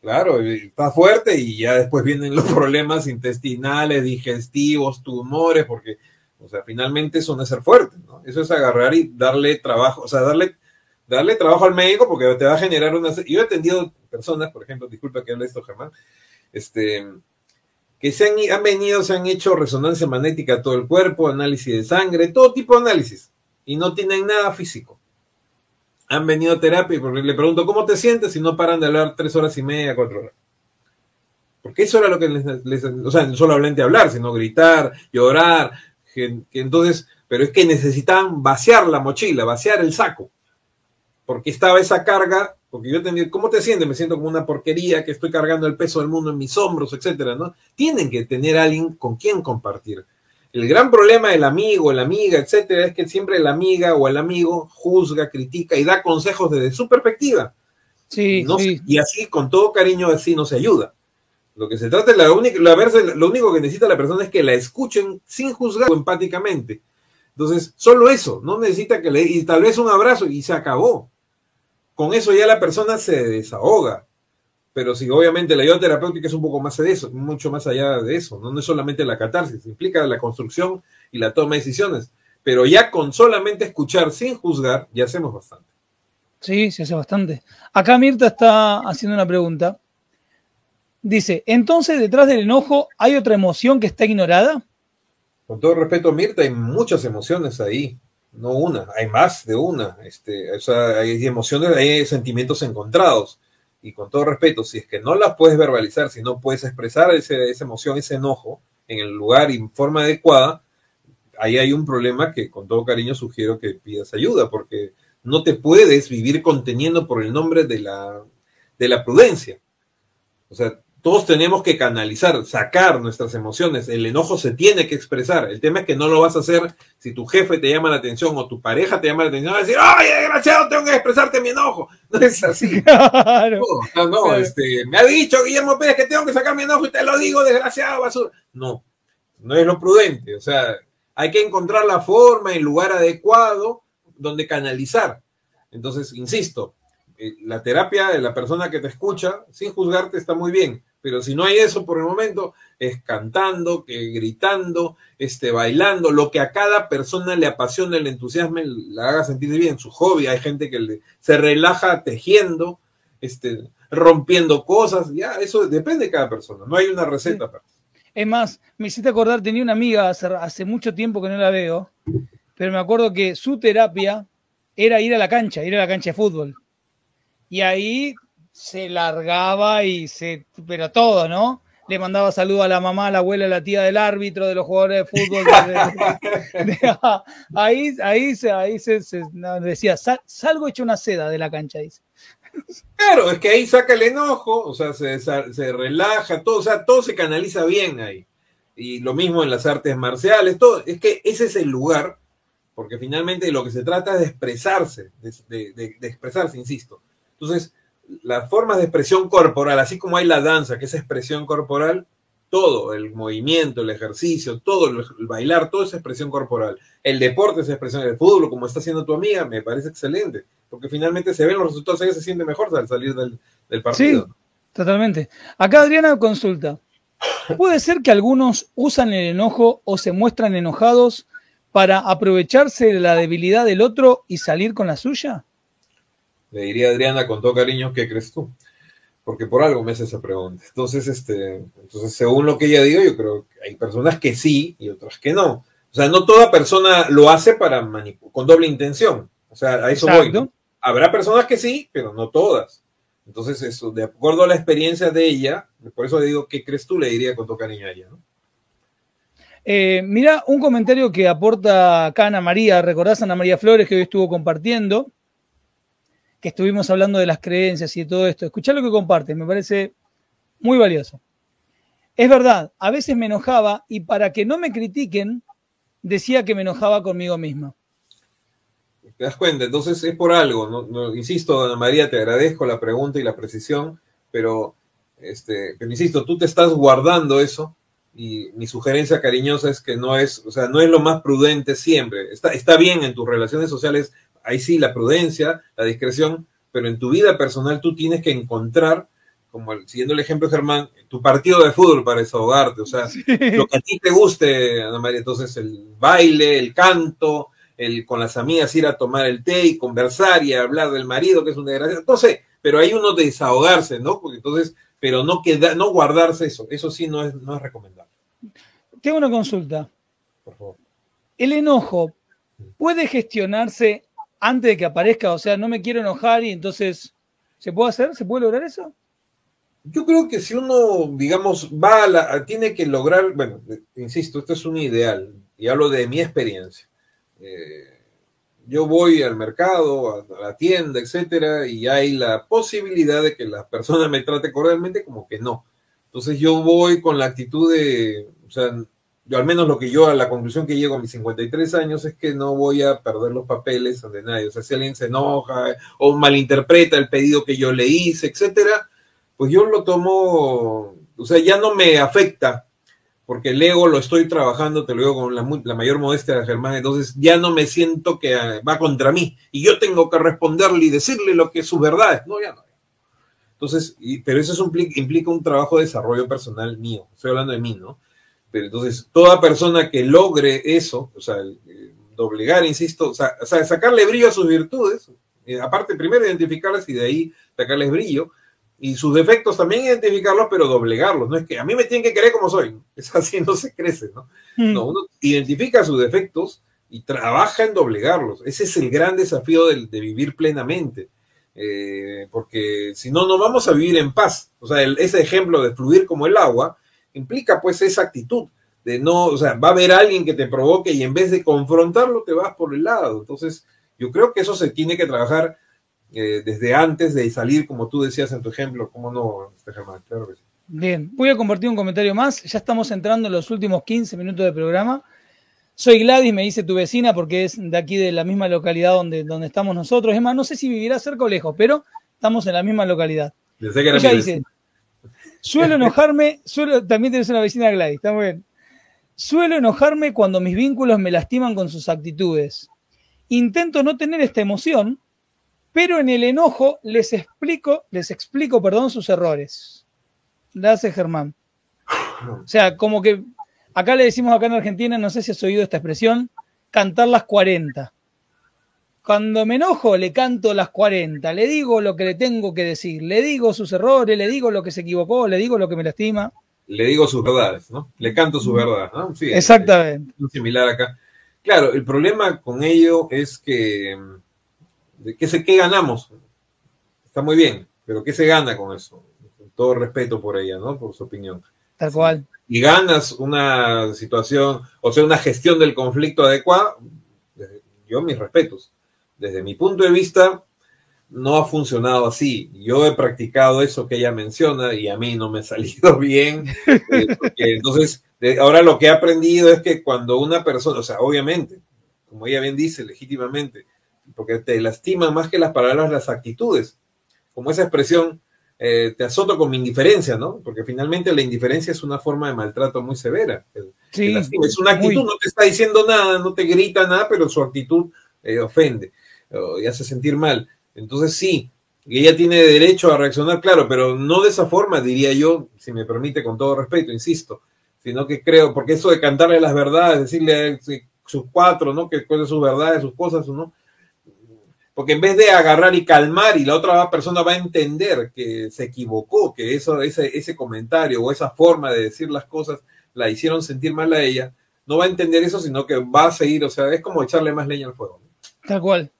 Claro, está fuerte y ya después vienen los problemas intestinales, digestivos, tumores, porque o sea, finalmente eso no es ser fuerte, ¿no? Eso es agarrar y darle trabajo, o sea, darle, darle trabajo al médico porque te va a generar una... Yo he atendido personas, por ejemplo, disculpa que hable esto, Germán, este, que se han, venido, se han hecho resonancia magnética a todo el cuerpo, análisis de sangre, todo tipo de análisis, y no tienen nada físico. Han venido a terapia y le pregunto, ¿cómo te sientes? Y no paran de hablar tres horas y media, cuatro horas. Porque eso era lo que les, les o sea, no solamente hablar, sino gritar, llorar, entonces, pero es que necesitaban vaciar la mochila, vaciar el saco, porque estaba esa carga, porque yo tenía, ¿cómo te sientes? Me siento como una porquería, que estoy cargando el peso del mundo en mis hombros, etcétera, ¿no? Tienen que tener alguien con quien compartir. El gran problema del amigo, la amiga, etcétera, es que siempre la amiga o el amigo juzga, critica y da consejos desde su perspectiva. Sí, sí. Y así, con todo cariño, así no se ayuda. Lo que se trata es la única, la lo único que necesita la persona es que la escuchen sin juzgar empáticamente. Entonces, solo eso, no necesita que le, y tal vez un abrazo y se acabó. Con eso ya la persona se desahoga. Pero si obviamente la ayuda terapéutica es un poco más de eso, mucho más allá de eso, no, no es solamente la catarsis, implica la construcción y la toma de decisiones. Pero ya con solamente escuchar sin juzgar, ya hacemos bastante. Sí, se hace bastante. Acá Mirta está haciendo una pregunta. Dice, entonces detrás del enojo hay otra emoción que está ignorada. Con todo respeto, Mirta, hay muchas emociones ahí, no una, hay más de una. Este, o sea, hay emociones, hay sentimientos encontrados. Y con todo respeto, si es que no las puedes verbalizar, si no puedes expresar ese, esa emoción, ese enojo en el lugar y forma adecuada, ahí hay un problema que con todo cariño sugiero que pidas ayuda, porque no te puedes vivir conteniendo por el nombre de la, de la prudencia. O sea, todos tenemos que canalizar, sacar nuestras emociones. El enojo se tiene que expresar. El tema es que no lo vas a hacer si tu jefe te llama la atención o tu pareja te llama la atención. Vas a decir, ¡ay, desgraciado, tengo que expresarte mi enojo! No es así. Claro. No, no, Este, me ha dicho Guillermo Pérez que tengo que sacar mi enojo y te lo digo, desgraciado, basura. No, no es lo prudente. O sea, hay que encontrar la forma, el lugar adecuado donde canalizar. Entonces, insisto, eh, la terapia de la persona que te escucha, sin juzgarte, está muy bien pero si no hay eso por el momento, es cantando, que gritando, este, bailando, lo que a cada persona le apasiona, le entusiasme, la haga sentir bien, su hobby. Hay gente que se relaja tejiendo, este, rompiendo cosas, ya, eso depende de cada persona, no hay una receta. Es más, me hiciste acordar, tenía una amiga hace, hace mucho tiempo que no la veo, pero me acuerdo que su terapia era ir a la cancha, ir a la cancha de fútbol. Y ahí se largaba y se, pero todo, ¿no? le mandaba saludos a la mamá, a la abuela, a la tía del árbitro, de los jugadores de fútbol. ahí, ahí, se, ahí se, decía, salgo hecho una seda de la cancha, dice. Claro, es que ahí saca el enojo, o sea, se, se, relaja, todo, o sea, todo se canaliza bien ahí. Y lo mismo en las artes marciales, todo. Es que ese es el lugar, porque finalmente lo que se trata es de expresarse, de, de expresarse, insisto. Entonces, las formas de expresión corporal, así como hay la danza, que es expresión corporal, todo, el movimiento, el ejercicio, todo, el, bailar, todo es expresión corporal. El deporte es expresión del fútbol, como está haciendo tu amiga, me parece excelente, porque finalmente se ven los resultados, ella se siente mejor al salir del, partido. Sí, totalmente. Acá Adriana consulta. ¿Puede ser que algunos usan el enojo o se muestran enojados para aprovecharse de la debilidad del otro y salir con la suya? Le diría a Adriana con todo cariño, ¿qué crees tú? Porque por algo me hace esa pregunta. Entonces, este, entonces, según lo que ella dijo, yo creo que hay personas que sí y otras que no. O sea, no toda persona lo hace para con doble intención. O sea, a eso voy. Habrá personas que sí, pero no todas. Entonces, eso, de acuerdo a la experiencia de ella, por eso le digo, ¿qué crees tú? Le diría con todo cariño a ella, ¿no? Eh, mira, un comentario que aporta acá Ana María, recordás a Ana María Flores que hoy estuvo compartiendo, que estuvimos hablando de las creencias y de todo esto. Escuchar lo que comparte, me parece muy valioso. Es verdad, a veces me enojaba y para que no me critiquen, decía que me enojaba conmigo misma. ¿Te das cuenta? Entonces es por algo. No, insisto, Ana María, te agradezco la pregunta y la precisión, pero, este, pero insisto, tú te estás guardando eso y mi sugerencia cariñosa es que no es, o sea, no es lo más prudente siempre. Está, está bien en tus relaciones sociales ahí sí la prudencia, la discreción, pero en tu vida personal tú tienes que encontrar, como siguiendo el ejemplo de Germán, tu partido de fútbol para desahogarte, o sea, lo que a ti te guste, Ana María, entonces el baile, el canto, el con las amigas ir a tomar el té y conversar y hablar del marido, que es un desgraciado, entonces, pero hay uno de desahogarse, ¿no? Porque entonces, pero no queda, no guardarse eso, eso sí no es, no es recomendable. Tengo una consulta. Por favor. El enojo puede gestionarse antes de que aparezca, o sea, no me quiero enojar y entonces, ¿se puede hacer? ¿Se puede lograr eso? Yo creo que si uno, digamos, va a la, tiene que lograr, bueno, insisto, esto es un ideal, y hablo de mi experiencia. Eh, yo voy al mercado, a, la tienda, etcétera, y hay la posibilidad de que la persona me trate cordialmente, como que no. Entonces yo voy con la actitud de, o sea, yo al menos lo que yo a la conclusión que llego a mis 53 años es que no voy a perder los papeles de nadie. O sea, si alguien se enoja o malinterpreta el pedido que yo le hice, etcétera, pues yo lo tomo, o sea, ya no me afecta, porque el ego lo estoy trabajando, te lo digo con la, mayor modestia de Germán, entonces ya no me siento que ah, va contra mí y yo tengo que responderle y decirle lo que es su verdad. No, ya no. Entonces, pero eso es un, implica un trabajo de desarrollo personal mío, estoy hablando de mí, ¿no? Pero entonces, toda persona que logre eso, o sea, doblegar, insisto, o sea, sacarle brillo a sus virtudes, eh, aparte primero identificarlas y de ahí sacarles brillo, y sus defectos también identificarlos, pero doblegarlos. No es que a mí me tienen que querer como soy, es así, no se crece, ¿no? Mm. No, uno identifica sus defectos y trabaja en doblegarlos. Ese es el gran desafío de, vivir plenamente. Eh, porque si no, no vamos a vivir en paz. O sea, ese ejemplo de fluir como el agua, implica pues esa actitud de no, o sea, va a haber alguien que te provoque y en vez de confrontarlo te vas por el lado. Entonces, yo creo que eso se tiene que trabajar eh, desde antes de salir, como tú decías en tu ejemplo, ¿cómo no, este Bien, voy a compartir un comentario más. Ya estamos entrando en los últimos 15 minutos del programa. Soy Gladys, me dice tu vecina, porque es de aquí de la misma localidad donde, donde estamos nosotros. Es más, no sé si vivirá cerca o lejos, pero estamos en la misma localidad. Ella dice, Suelo enojarme, suelo, también tienes una vecina Gladys, está muy bien. Suelo enojarme cuando mis vínculos me lastiman con sus actitudes. Intento no tener esta emoción, pero en el enojo les explico, les explico, perdón, sus errores. Gracias, Germán. O sea, como que acá le decimos acá en Argentina, no sé si has oído esta expresión, cantar las 40. Cuando me enojo, le canto las 40, le digo lo que le tengo que decir, le digo sus errores, le digo lo que se equivocó, le digo lo que me lastima. Le digo sus verdades, ¿no? Le canto sus verdades, ¿no? Sí, Exactamente. Es, similar acá. Claro, el problema con ello es que, ¿qué, se, ¿qué ganamos? Está muy bien, pero ¿qué se gana con eso? Con todo respeto por ella, ¿no? Por su opinión. Tal cual. Y ganas una situación, o sea, una gestión del conflicto adecuada, yo mis respetos. Desde mi punto de vista, no ha funcionado así. Yo he practicado eso que ella menciona y a mí no me ha salido bien. Eh, entonces, ahora lo que he aprendido es que cuando una persona, o sea, obviamente, como ella bien dice, legítimamente, porque te lastima más que las palabras las actitudes. Como esa expresión, eh, te azoto con mi indiferencia, ¿no? Porque finalmente la indiferencia es una forma de maltrato muy severa. Sí, es una actitud, no te está diciendo nada, no te grita nada, pero su actitud eh, ofende y hace sentir mal. Entonces sí, ella tiene derecho a reaccionar, claro, pero no de esa forma, diría yo, si me permite, con todo respeto, insisto, sino que creo, porque eso de cantarle las verdades, decirle sus cuatro, ¿no? Que cuáles sus verdades, sus cosas, ¿no? Porque en vez de agarrar y calmar y la otra persona va a entender que se equivocó, que eso, ese, ese comentario o esa forma de decir las cosas la hicieron sentir mal a ella, no va a entender eso, sino que va a seguir, o sea, es como echarle más leña al fuego. Tal cual.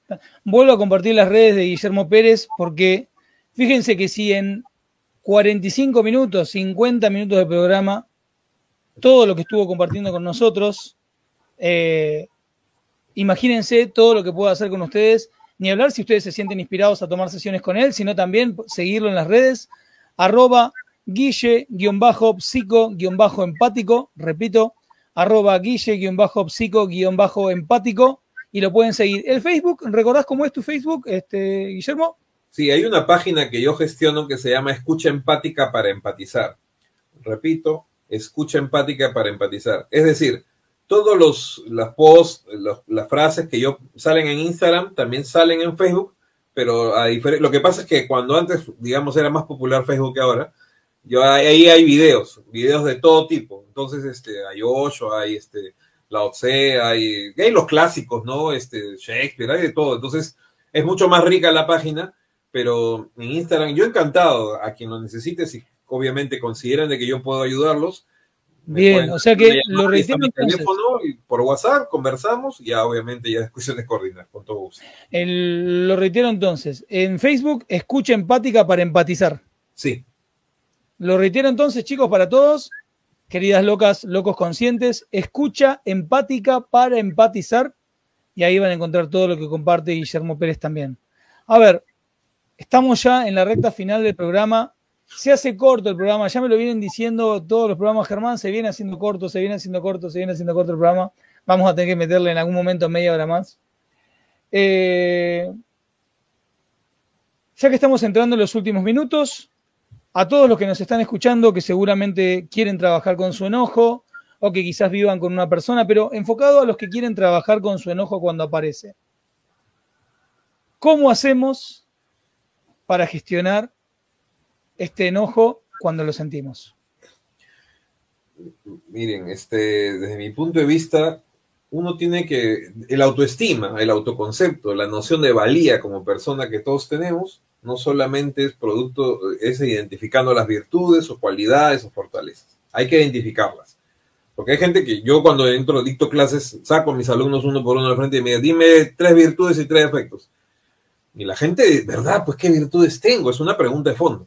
Vuelvo a compartir las redes de Guillermo Pérez porque fíjense que si en 45 minutos, 50 minutos de programa, todo lo que estuvo compartiendo con nosotros, eh, imagínense todo lo que puedo hacer con ustedes, ni hablar si ustedes se sienten inspirados a tomar sesiones con él, sino también seguirlo en las redes, arroba guille-psico-empático, repito, arroba guille-psico-empático, y lo pueden seguir. El Facebook, ¿recordás cómo es tu Facebook, este, Guillermo? Sí, hay una página que yo gestiono que se llama Escucha Empática para Empatizar. Repito, Escucha Empática para Empatizar. Es decir, todos los las posts, las frases que yo salen en Instagram también salen en Facebook, pero a lo que pasa es que cuando antes, digamos, era más popular Facebook que ahora, yo ahí hay videos, videos de todo tipo. Entonces, este, hay ocho, hay este, la Tse, hay, hay los clásicos, ¿no? Este, Shakespeare, hay de todo. Entonces, es mucho más rica la página, pero en Instagram, yo encantado a quien lo necesite, si obviamente consideran de que yo puedo ayudarlos. Bien, o sea que lo reitero. teléfono y por WhatsApp conversamos y ya obviamente ya es cuestión de coordinar, con todo gusto. lo reitero entonces, en Facebook, escucha empática para empatizar. Sí. Lo reitero entonces, chicos, para todos, queridas locas, locos conscientes, escucha empática para empatizar y ahí van a encontrar todo lo que comparte Guillermo Pérez también. A ver, estamos ya en la recta final del programa. Se hace corto el programa, ya me lo vienen diciendo todos los programas, Germán, se viene haciendo corto, se viene haciendo corto, se viene haciendo corto el programa. Vamos a tener que meterle en algún momento media hora más. Eh, ya que estamos entrando en los últimos minutos, a todos los que nos están escuchando, que seguramente quieren trabajar con su enojo o que quizás vivan con una persona, pero enfocado a los que quieren trabajar con su enojo cuando aparece. ¿Cómo hacemos para gestionar este enojo cuando lo sentimos? Miren, este, desde mi punto de vista, uno tiene que, el autoestima, el autoconcepto, la noción de valía como persona que todos tenemos, no solamente es producto, es identificando las virtudes o cualidades o fortalezas. Hay que identificarlas. Porque hay gente que yo cuando entro, dicto clases, saco a mis alumnos uno por uno al frente y me dice, dime tres virtudes y tres defectos. Y la gente, ¿verdad? Pues qué virtudes tengo, es una pregunta de fondo.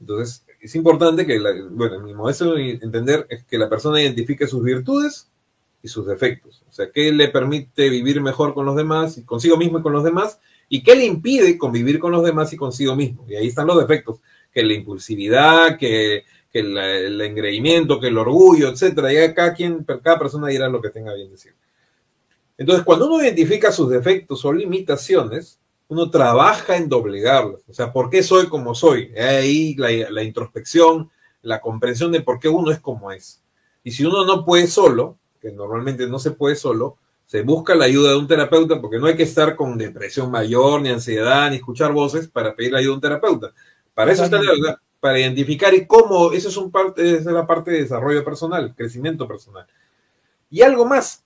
Entonces, es importante que, bueno, mi modesto entender que la persona identifique sus virtudes y sus defectos. O sea, qué le permite vivir mejor con los demás y consigo mismo y con los demás ¿Y qué le impide convivir con los demás y consigo mismo? Y ahí están los defectos, que la impulsividad, que, el engreimiento, que el orgullo, etcétera. Y cada quien, cada persona dirá lo que tenga bien decir. Entonces, cuando uno identifica sus defectos o limitaciones, uno trabaja en doblegarlos. O sea, ¿por qué soy como soy? Ahí la, la introspección, la comprensión de por qué uno es como es. Y si uno no puede solo, que normalmente no se puede solo, se busca la ayuda de un terapeuta porque no hay que estar con depresión mayor, ni ansiedad, ni escuchar voces para pedir la ayuda de un terapeuta. Para eso está la para identificar y cómo, eso es, un parte, esa es la parte de desarrollo personal, crecimiento personal. Y algo más,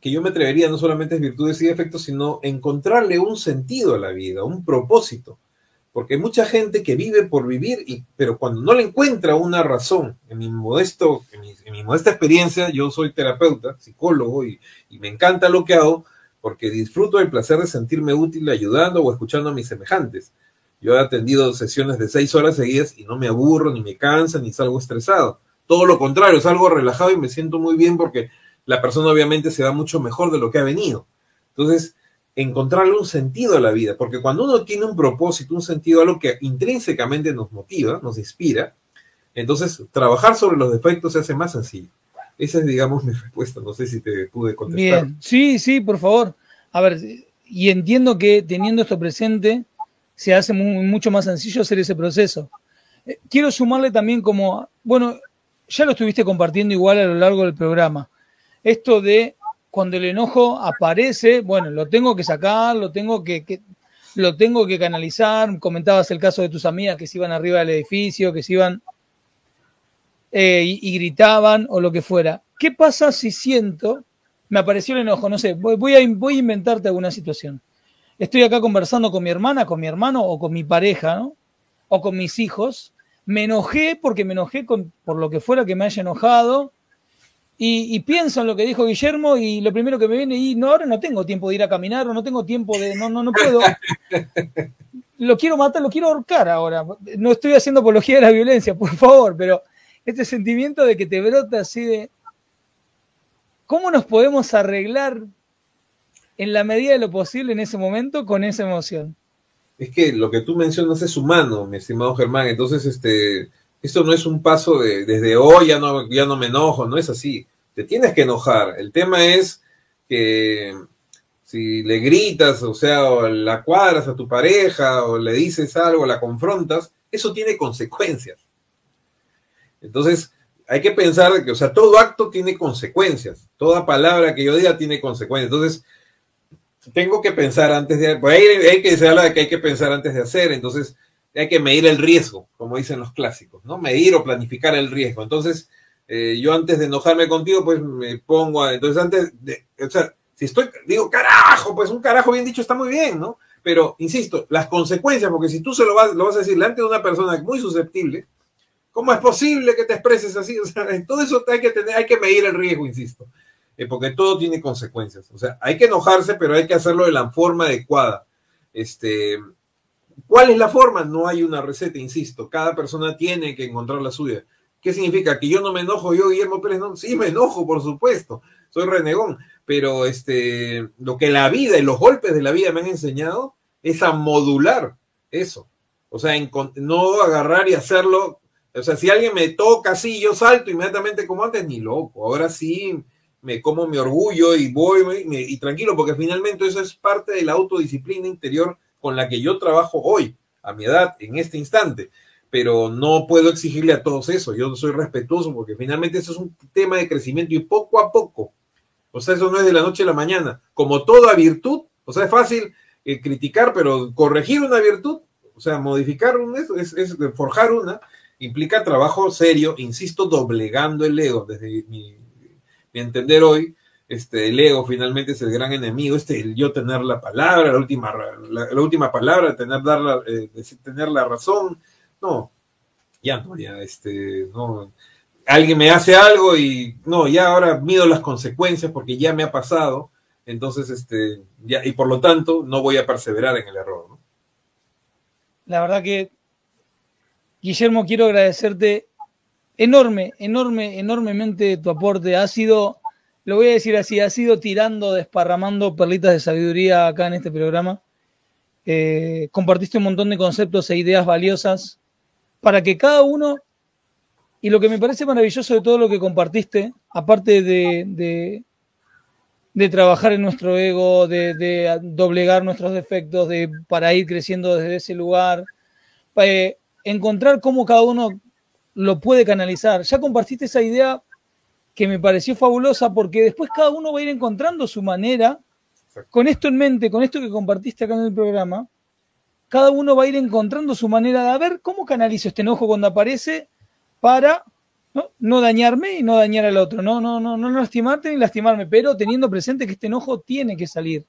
que yo me atrevería no solamente es virtudes y defectos, sino encontrarle un sentido a la vida, un propósito. Porque hay mucha gente que vive por vivir, y, pero cuando no le encuentra una razón, en mi, modesto, en mi, modesta experiencia, yo soy terapeuta, psicólogo, y, me encanta lo que hago, porque disfruto del placer de sentirme útil ayudando o escuchando a mis semejantes. Yo he atendido sesiones de seis horas seguidas y no me aburro, ni me cansa, ni salgo estresado. todo lo contrario, salgo relajado y me siento muy bien porque la persona obviamente se va mucho mejor de lo que ha venido. Entonces, encontrarle un sentido a la vida, porque cuando uno tiene un propósito, un sentido, algo que intrínsecamente nos motiva, nos inspira, entonces trabajar sobre los defectos se hace más sencillo. Esa es, digamos, mi respuesta. No sé si te pude contestar. Bien, sí, sí, por favor. A ver, y entiendo que teniendo esto presente, se hace mucho más sencillo hacer ese proceso. Eh, quiero sumarle también como, bueno, ya lo estuviste compartiendo igual a lo largo del programa. Esto de cuando el enojo aparece, bueno, lo tengo que sacar, lo tengo que, lo tengo que canalizar. Comentabas el caso de tus amigas que se iban arriba del edificio, que se iban eh, y, gritaban o lo que fuera. ¿Qué pasa si siento, me apareció el enojo, no sé, voy, a, voy a inventarte alguna situación. Estoy acá conversando con mi hermana, con mi hermano o con mi pareja, ¿no? O con mis hijos. Me enojé porque me enojé con, por lo que fuera que me haya enojado y, pienso en lo que dijo Guillermo y lo primero que me viene, y no, ahora no tengo tiempo de ir a caminar o no tengo tiempo de, no, no, no puedo. Lo quiero matar, lo quiero ahorcar ahora. No estoy haciendo apología de la violencia, por favor, pero este sentimiento de que te brota así de, ¿cómo nos podemos arreglar en la medida de lo posible en ese momento con esa emoción? Es que lo que tú mencionas es humano, mi estimado Germán, entonces este esto no es un paso de desde hoy ya no, ya no me enojo, no es así. Te tienes que enojar. El tema es que si le gritas, o sea, o la cuadras a tu pareja, o le dices algo, la confrontas, eso tiene consecuencias. Entonces, hay que pensar que, o sea, todo acto tiene consecuencias. Toda palabra que yo diga tiene consecuencias. Entonces, tengo que pensar antes de. Pues ahí, hay que, se habla de que hay que pensar antes de hacer. Entonces, hay que medir el riesgo, como dicen los clásicos, ¿no? Medir o planificar el riesgo. Entonces, eh, yo antes de enojarme contigo, pues me pongo a, entonces antes de, o sea, si estoy, digo, carajo, pues un carajo bien dicho está muy bien, ¿no? Pero, insisto, las consecuencias, porque si tú se lo vas, lo vas a decir delante de una persona muy susceptible, ¿cómo es posible que te expreses así? O sea, en todo eso hay que tener, hay que medir el riesgo, insisto, eh, porque todo tiene consecuencias. O sea, hay que enojarse, pero hay que hacerlo de la forma adecuada. Este, ¿Cuál es la forma? No hay una receta, insisto. Cada persona tiene que encontrar la suya. ¿Qué significa? ¿Que yo no me enojo, yo, Guillermo Pérez? No, sí, me enojo, por supuesto. Soy renegón. Pero este, lo que la vida y los golpes de la vida me han enseñado es a modular eso. O sea, no agarrar y hacerlo. O sea, si alguien me toca así, yo salto inmediatamente como antes, ni loco. Ahora sí me como mi orgullo y voy y tranquilo, porque finalmente eso es parte de la autodisciplina interior con la que yo trabajo hoy, a mi edad, en este instante. Pero no puedo exigirle a todos eso. Yo soy respetuoso porque finalmente eso es un tema de crecimiento y poco a poco. O sea, eso no es de la noche a la mañana. Como toda virtud, o sea, es fácil eh, criticar, pero corregir una virtud, o sea, modificar un, es, es, forjar una, implica trabajo serio, insisto, doblegando el ego, desde mi entender hoy, este, el ego finalmente es el gran enemigo, este, el yo tener la palabra, la última, la, última palabra, tener, dar la, eh, tener la razón, no, ya no, ya, este, no, alguien me hace algo y no, ya ahora mido las consecuencias porque ya me ha pasado, entonces, este, ya, y por lo tanto, no voy a perseverar en el error, ¿no? La verdad que, Guillermo, quiero agradecerte enorme, enorme, enormemente tu aporte. Ha sido lo voy a decir así, ha sido tirando, desparramando perlitas de sabiduría acá en este programa. Eh, compartiste un montón de conceptos e ideas valiosas para que cada uno, y lo que me parece maravilloso de todo lo que compartiste, aparte de, de, trabajar en nuestro ego, de, doblegar nuestros defectos, de, para ir creciendo desde ese lugar, eh, encontrar cómo cada uno lo puede canalizar. Ya compartiste esa idea que me pareció fabulosa porque después cada uno va a ir encontrando su manera, con esto en mente, con esto que compartiste acá en el programa, cada uno va a ir encontrando su manera de ver cómo canalizo este enojo cuando aparece para ¿no? dañarme y no dañar al otro, no, no, no, no lastimarte ni lastimarme, pero teniendo presente que este enojo tiene que salir.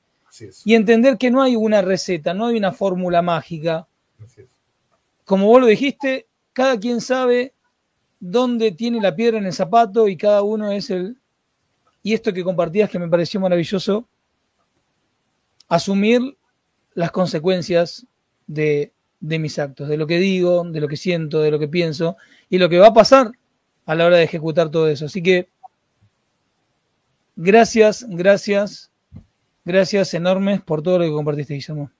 Y entender que no hay una receta, no hay una fórmula mágica. Como vos lo dijiste, cada quien sabe dónde tiene la piedra en el zapato y cada uno es el... Y esto que compartías que me pareció maravilloso, asumir las consecuencias de, mis actos, de lo que digo, de lo que siento, de lo que pienso y lo que va a pasar a la hora de ejecutar todo eso. Así que gracias, gracias, gracias enormes por todo lo que compartiste, Guillermo.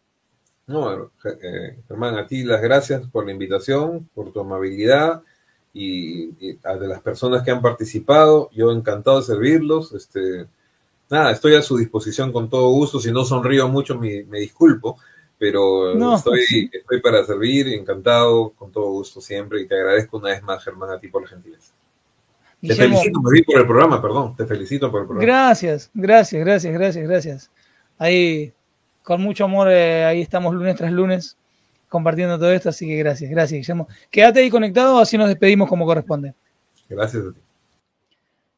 No, eh, Germán, a ti las gracias por la invitación, por tu amabilidad y, a de las personas que han participado. Yo encantado de servirlos. Este, nada, estoy a su disposición con todo gusto. Si no sonrío mucho, me, disculpo, pero estoy, estoy para servir, encantado, con todo gusto siempre. Y te agradezco una vez más, Germán, a ti por la gentileza. te felicito, me por el programa, perdón. Te felicito por el programa. Gracias, gracias, gracias, gracias, gracias. Ahí con mucho amor, eh, ahí estamos lunes tras lunes compartiendo todo esto, así que gracias, gracias, Guillermo. Quédate ahí conectado, así nos despedimos como corresponde. Gracias a ti.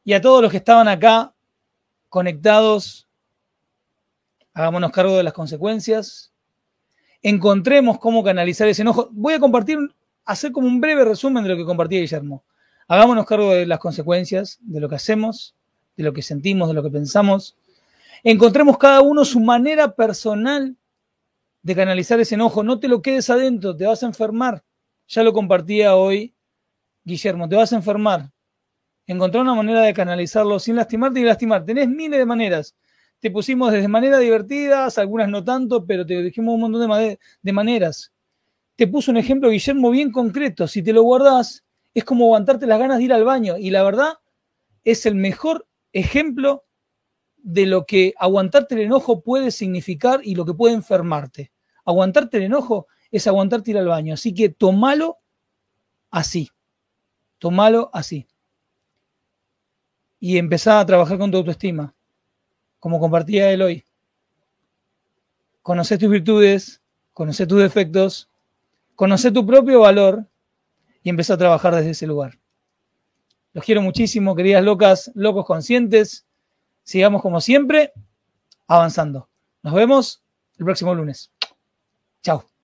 Y a todos los que estaban acá conectados, hagámonos cargo de las consecuencias, encontremos cómo canalizar ese enojo. Voy a compartir, hacer como un breve resumen de lo que compartía Guillermo. Hagámonos cargo de las consecuencias, de lo que hacemos, de lo que sentimos, de lo que pensamos encontremos cada uno su manera personal de canalizar ese enojo. No te lo quedes adentro, te vas a enfermar. Ya lo compartía hoy Guillermo, te vas a enfermar. Encontrar una manera de canalizarlo sin lastimarte y lastimar. Tenés miles de maneras. Te pusimos desde maneras divertidas, algunas no tanto, pero te dijimos un montón de, maneras. Te puso un ejemplo, Guillermo, bien concreto. Si te lo guardás, es como aguantarte las ganas de ir al baño. Y la verdad, es el mejor ejemplo de lo que aguantarte el enojo puede significar y lo que puede enfermarte. Aguantarte el enojo es aguantarte ir al baño. Así que tomalo así. Tomalo así. Y empezá a trabajar con tu autoestima, como compartía él hoy. Conoce tus virtudes, conoce tus defectos, conoce tu propio valor y empezá a trabajar desde ese lugar. Los quiero muchísimo, queridas locas, locos conscientes sigamos como siempre avanzando. Nos vemos el próximo lunes. Chao.